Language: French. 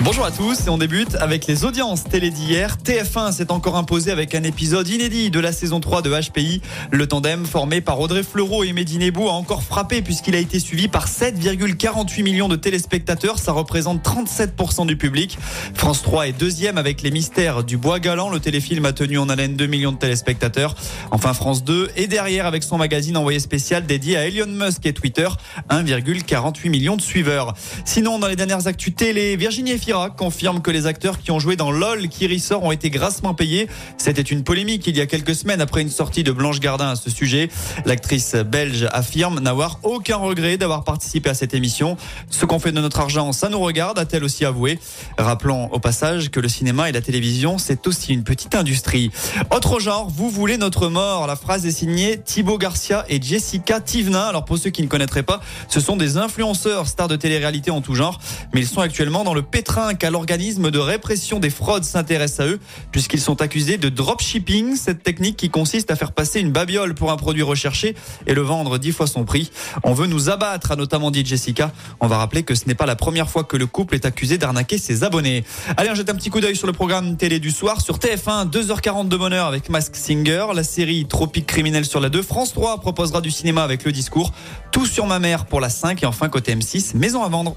Bonjour à tous et on débute avec les audiences télé d'hier. TF1 s'est encore imposé avec un épisode inédit de la saison 3 de HPI. Le tandem formé par Audrey Fleurot et Mehdi Nebou a encore frappé puisqu'il a été suivi par 7,48 millions de téléspectateurs. Ça représente 37% du public. France 3 est deuxième avec les mystères du bois galant. Le téléfilm a tenu en haleine 2 millions de téléspectateurs. Enfin France 2 est derrière avec son magazine envoyé spécial dédié à Elon Musk et Twitter. 1,48 millions de suiveurs. Sinon, dans les dernières actus télé, Virginie Efira confirme que les acteurs qui ont joué dans LOL qui ressort ont été grassement payés. C'était une polémique il y a quelques semaines après une sortie de Blanche Gardin à ce sujet. L'actrice belge affirme n'avoir aucun regret d'avoir participé à cette émission. Ce qu'on fait de notre argent, ça nous regarde, a-t-elle aussi avoué. Rappelons au passage que le cinéma et la télévision, c'est aussi une petite industrie. Autre genre, vous voulez notre mort. La phrase est signée Thibaut Garcia et Jessica Tivna. Alors pour ceux qui ne connaîtraient pas, ce sont des influenceurs stars de télé-réalité en tout genre, mais ils sont actuellement dans le pétrin qu'à l'organisme de répression des fraudes s'intéresse à eux, puisqu'ils sont accusés de dropshipping, cette technique qui consiste à faire passer une babiole pour un produit recherché et le vendre dix fois son prix. On veut nous abattre, a notamment dit Jessica. On va rappeler que ce n'est pas la première fois que le couple est accusé d'arnaquer ses abonnés. Allez, on jette un petit coup d'œil sur le programme télé du soir sur TF1, 2h40 de bonheur avec Mask Singer, la série Tropique criminel sur la 2, France 3 proposera du cinéma avec le discours, tout sur ma mère pour la 5 et enfin côté M6, maison à vendre.